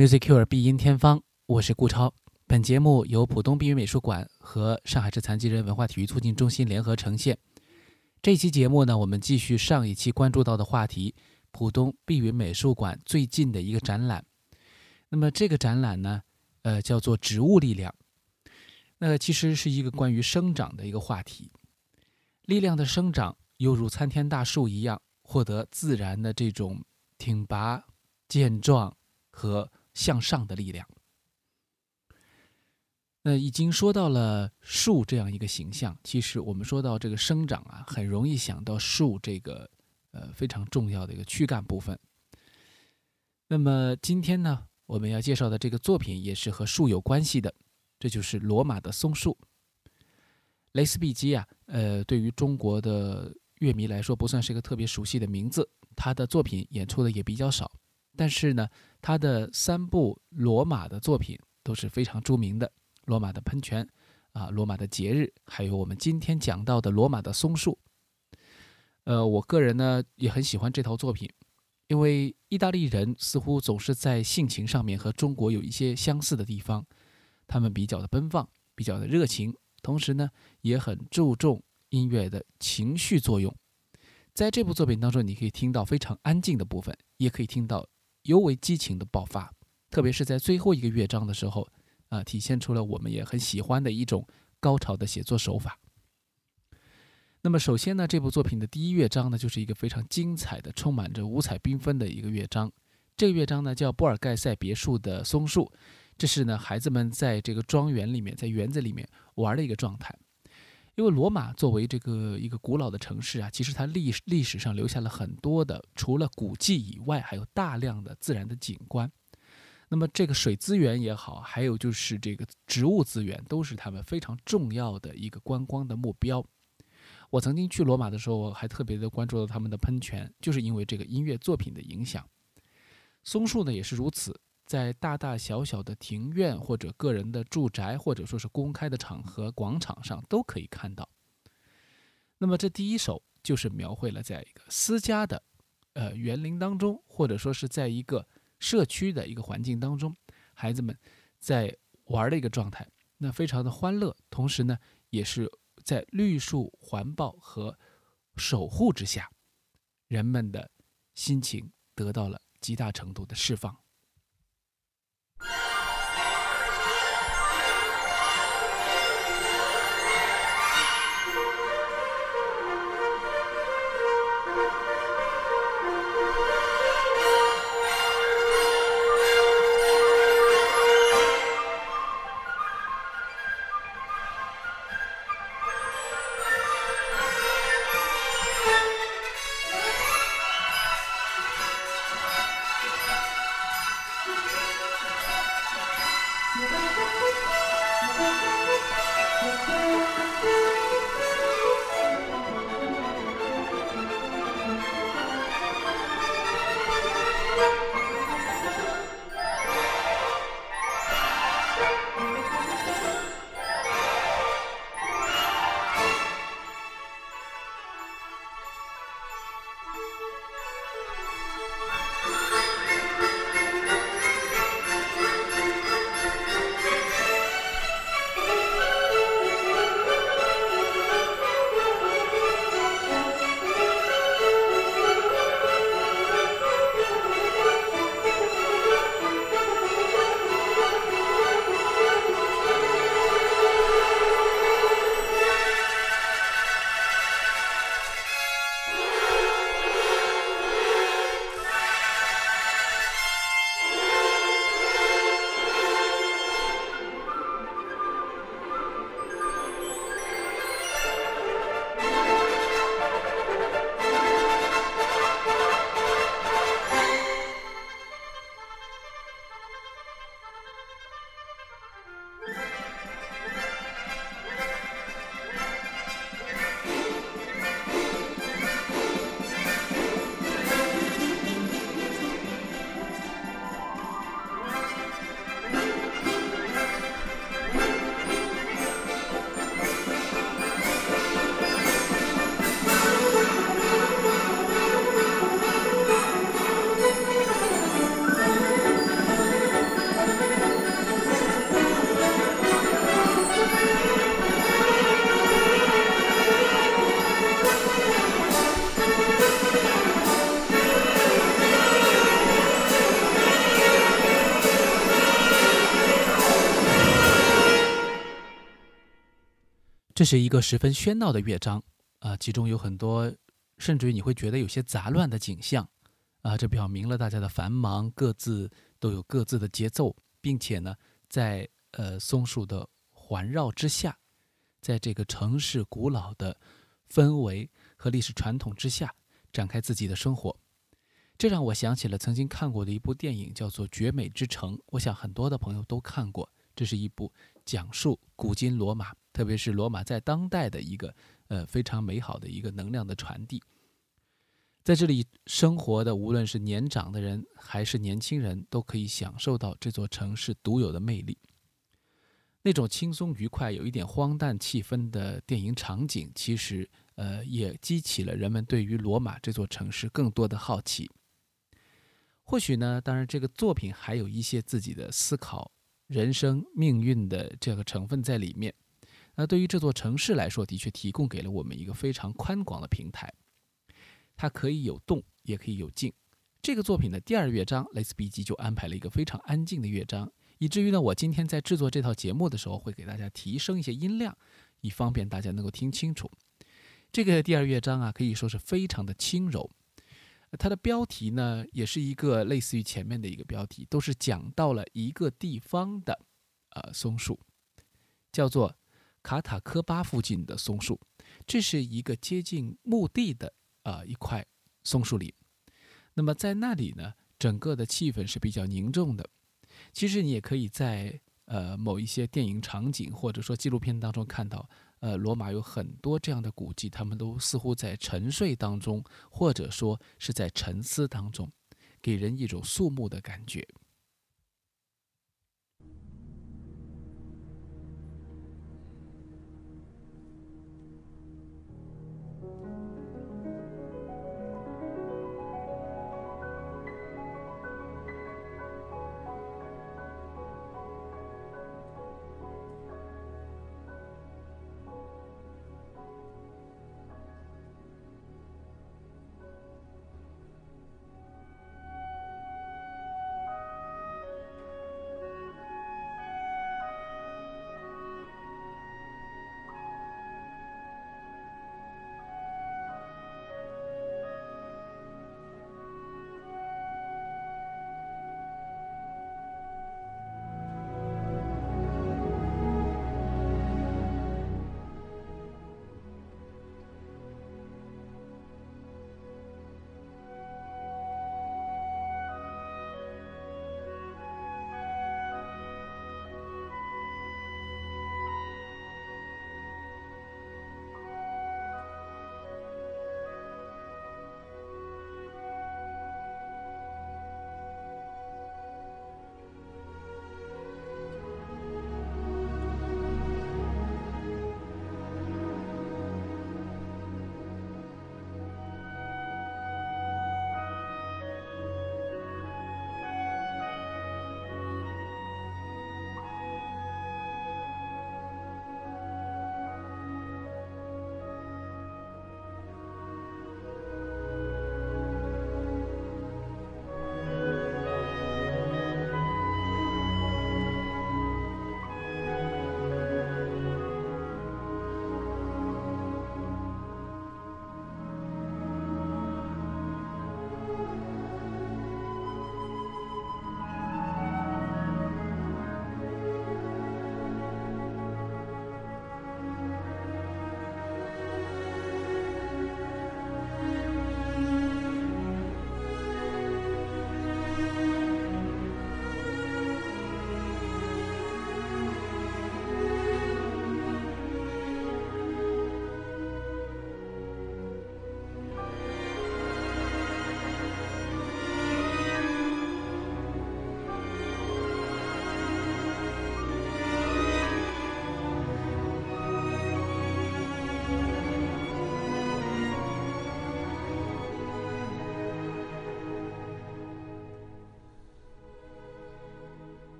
Music Cure 必音天方，我是顾超。本节目由浦东碧云美术馆和上海市残疾人文化体育促进中心联合呈现。这期节目呢，我们继续上一期关注到的话题——浦东碧云美术馆最近的一个展览。那么这个展览呢，呃，叫做“植物力量”。那其实是一个关于生长的一个话题。力量的生长，犹如参天大树一样，获得自然的这种挺拔、健壮。和向上的力量。那已经说到了树这样一个形象，其实我们说到这个生长啊，很容易想到树这个呃非常重要的一个躯干部分。那么今天呢，我们要介绍的这个作品也是和树有关系的，这就是罗马的松树。雷斯比基啊，呃，对于中国的乐迷来说不算是一个特别熟悉的名字，他的作品演出的也比较少，但是呢。他的三部罗马的作品都是非常著名的，《罗马的喷泉》啊，《罗马的节日》，还有我们今天讲到的《罗马的松树》。呃，我个人呢也很喜欢这套作品，因为意大利人似乎总是在性情上面和中国有一些相似的地方，他们比较的奔放，比较的热情，同时呢也很注重音乐的情绪作用。在这部作品当中，你可以听到非常安静的部分，也可以听到。尤为激情的爆发，特别是在最后一个乐章的时候，啊，体现出了我们也很喜欢的一种高潮的写作手法。那么，首先呢，这部作品的第一乐章呢，就是一个非常精彩的、充满着五彩缤纷的一个乐章。这个乐章呢，叫波尔盖塞别墅的松树，这是呢，孩子们在这个庄园里面，在园子里面玩的一个状态。因为罗马作为这个一个古老的城市啊，其实它历史历史上留下了很多的，除了古迹以外，还有大量的自然的景观。那么这个水资源也好，还有就是这个植物资源，都是他们非常重要的一个观光的目标。我曾经去罗马的时候，我还特别的关注了他们的喷泉，就是因为这个音乐作品的影响。松树呢也是如此。在大大小小的庭院或者个人的住宅，或者说是公开的场合、广场上都可以看到。那么这第一首就是描绘了在一个私家的，呃园林当中，或者说是在一个社区的一个环境当中，孩子们在玩的一个状态，那非常的欢乐，同时呢，也是在绿树环抱和守护之下，人们的心情得到了极大程度的释放。这是一个十分喧闹的乐章啊，其中有很多，甚至于你会觉得有些杂乱的景象啊，这表明了大家的繁忙，各自都有各自的节奏，并且呢，在呃松树的环绕之下，在这个城市古老的氛围和历史传统之下，展开自己的生活。这让我想起了曾经看过的一部电影，叫做《绝美之城》。我想很多的朋友都看过。这是一部讲述古今罗马，特别是罗马在当代的一个呃非常美好的一个能量的传递。在这里生活的，无论是年长的人还是年轻人，都可以享受到这座城市独有的魅力。那种轻松愉快、有一点荒诞气氛的电影场景，其实呃也激起了人们对于罗马这座城市更多的好奇。或许呢，当然这个作品还有一些自己的思考、人生命运的这个成分在里面。那对于这座城市来说，的确提供给了我们一个非常宽广的平台，它可以有动，也可以有静。这个作品的第二乐章，雷斯比基就安排了一个非常安静的乐章，以至于呢，我今天在制作这套节目的时候，会给大家提升一些音量，以方便大家能够听清楚。这个第二乐章啊，可以说是非常的轻柔。它的标题呢，也是一个类似于前面的一个标题，都是讲到了一个地方的，呃，松树，叫做卡塔科巴附近的松树。这是一个接近墓地的啊一块松树林。那么在那里呢，整个的气氛是比较凝重的。其实你也可以在呃某一些电影场景或者说纪录片当中看到。呃，罗马有很多这样的古迹，他们都似乎在沉睡当中，或者说是在沉思当中，给人一种肃穆的感觉。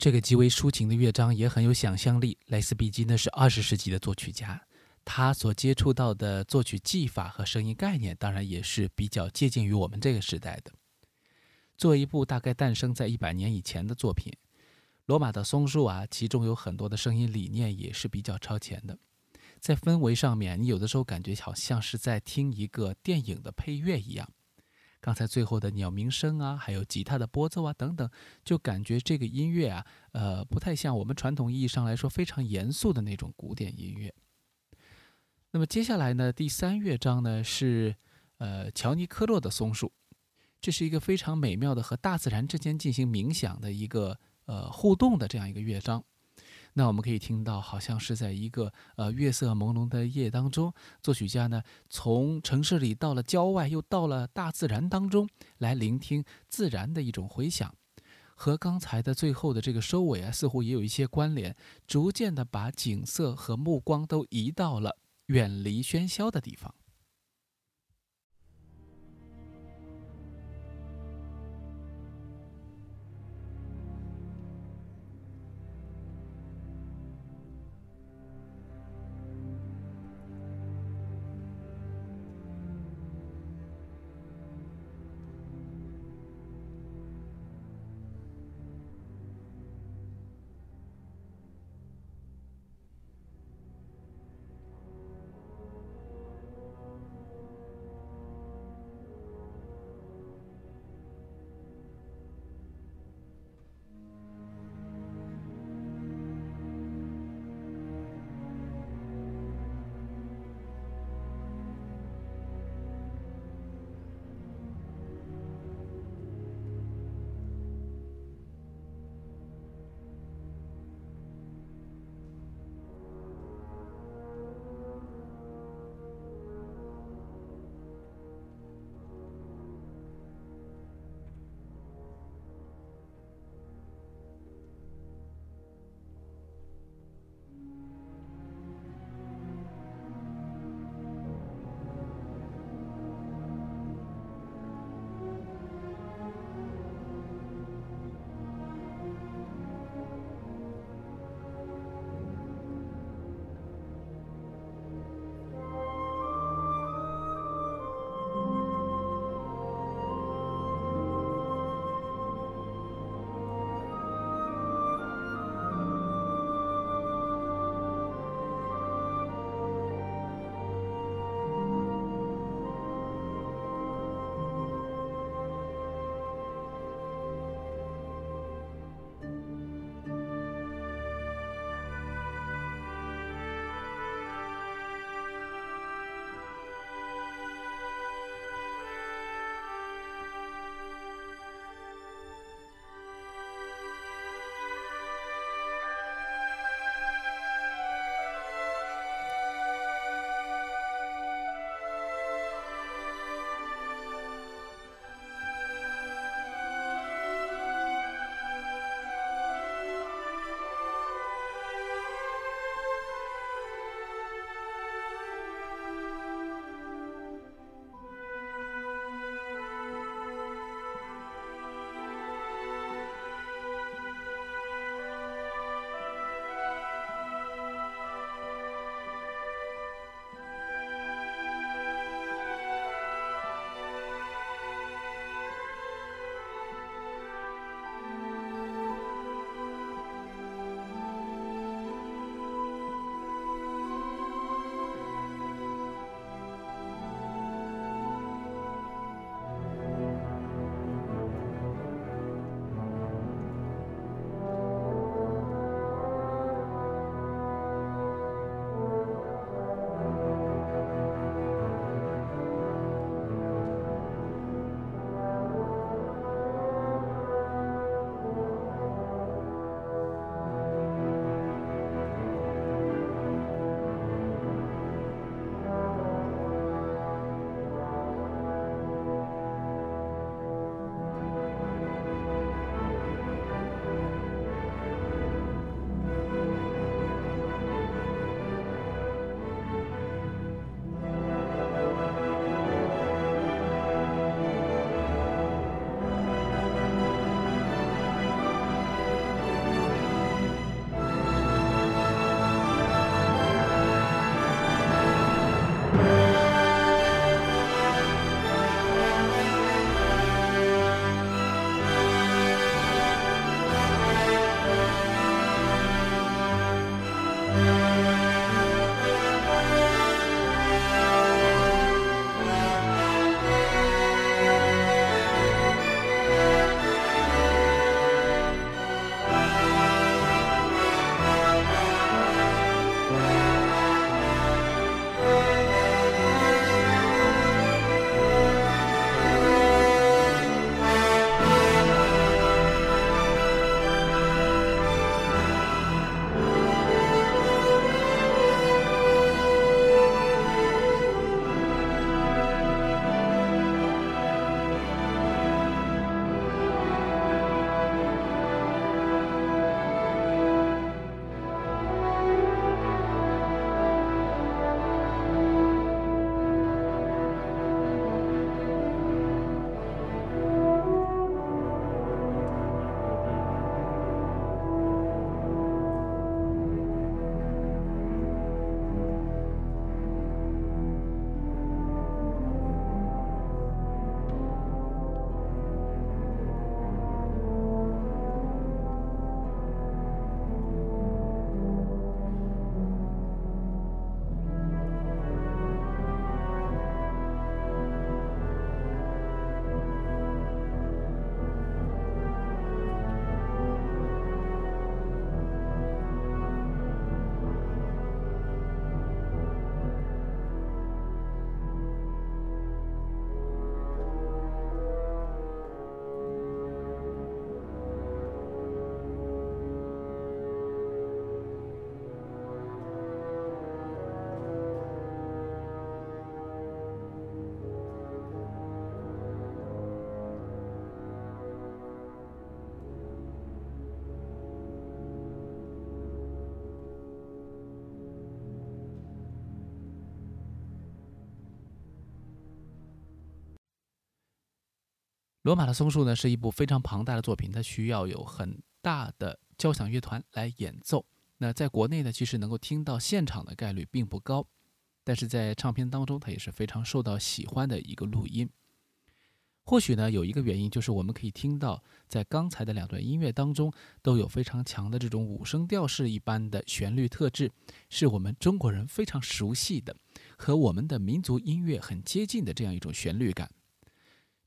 这个极为抒情的乐章也很有想象力。莱斯毕基呢是二十世纪的作曲家，他所接触到的作曲技法和声音概念，当然也是比较接近于我们这个时代的。作为一部大概诞生在一百年以前的作品，《罗马的松树》啊，其中有很多的声音理念也是比较超前的。在氛围上面，你有的时候感觉好像是在听一个电影的配乐一样。刚才最后的鸟鸣声啊，还有吉他的拨奏啊等等，就感觉这个音乐啊，呃，不太像我们传统意义上来说非常严肃的那种古典音乐。那么接下来呢，第三乐章呢是呃乔尼科洛的松树，这是一个非常美妙的和大自然之间进行冥想的一个呃互动的这样一个乐章。那我们可以听到，好像是在一个呃月色朦胧的夜当中，作曲家呢从城市里到了郊外，又到了大自然当中来聆听自然的一种回响，和刚才的最后的这个收尾啊，似乎也有一些关联，逐渐的把景色和目光都移到了远离喧嚣的地方。罗马的松树呢是一部非常庞大的作品，它需要有很大的交响乐团来演奏。那在国内呢，其实能够听到现场的概率并不高，但是在唱片当中，它也是非常受到喜欢的一个录音。或许呢，有一个原因就是我们可以听到，在刚才的两段音乐当中，都有非常强的这种五声调式一般的旋律特质，是我们中国人非常熟悉的，和我们的民族音乐很接近的这样一种旋律感。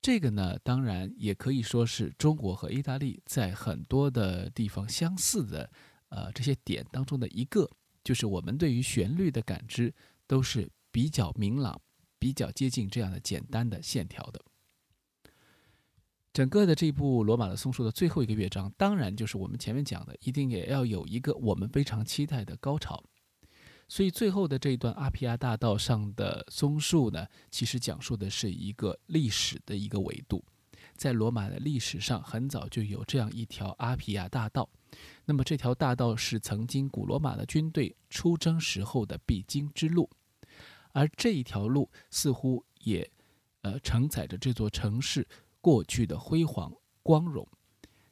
这个呢，当然也可以说是中国和意大利在很多的地方相似的，呃，这些点当中的一个，就是我们对于旋律的感知都是比较明朗、比较接近这样的简单的线条的。整个的这部《罗马的松树》的最后一个乐章，当然就是我们前面讲的，一定也要有一个我们非常期待的高潮。所以最后的这一段阿皮亚大道上的松树呢，其实讲述的是一个历史的一个维度。在罗马的历史上，很早就有这样一条阿皮亚大道。那么这条大道是曾经古罗马的军队出征时候的必经之路，而这一条路似乎也，呃，承载着这座城市。过去的辉煌光荣，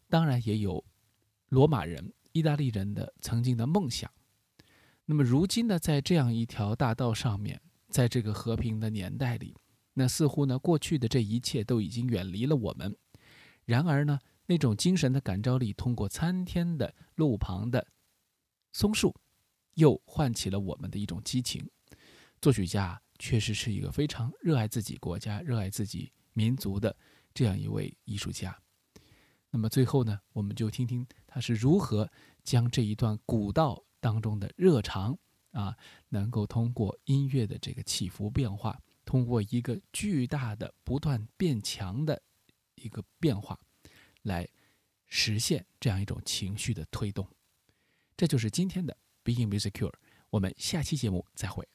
当然也有罗马人、意大利人的曾经的梦想。那么如今呢，在这样一条大道上面，在这个和平的年代里，那似乎呢，过去的这一切都已经远离了我们。然而呢，那种精神的感召力，通过参天的路旁的松树，又唤起了我们的一种激情。作曲家确实是一个非常热爱自己国家、热爱自己民族的。这样一位艺术家，那么最后呢，我们就听听他是如何将这一段古道当中的热肠啊，能够通过音乐的这个起伏变化，通过一个巨大的不断变强的一个变化，来实现这样一种情绪的推动。这就是今天的 Being Music Cure，我们下期节目再会。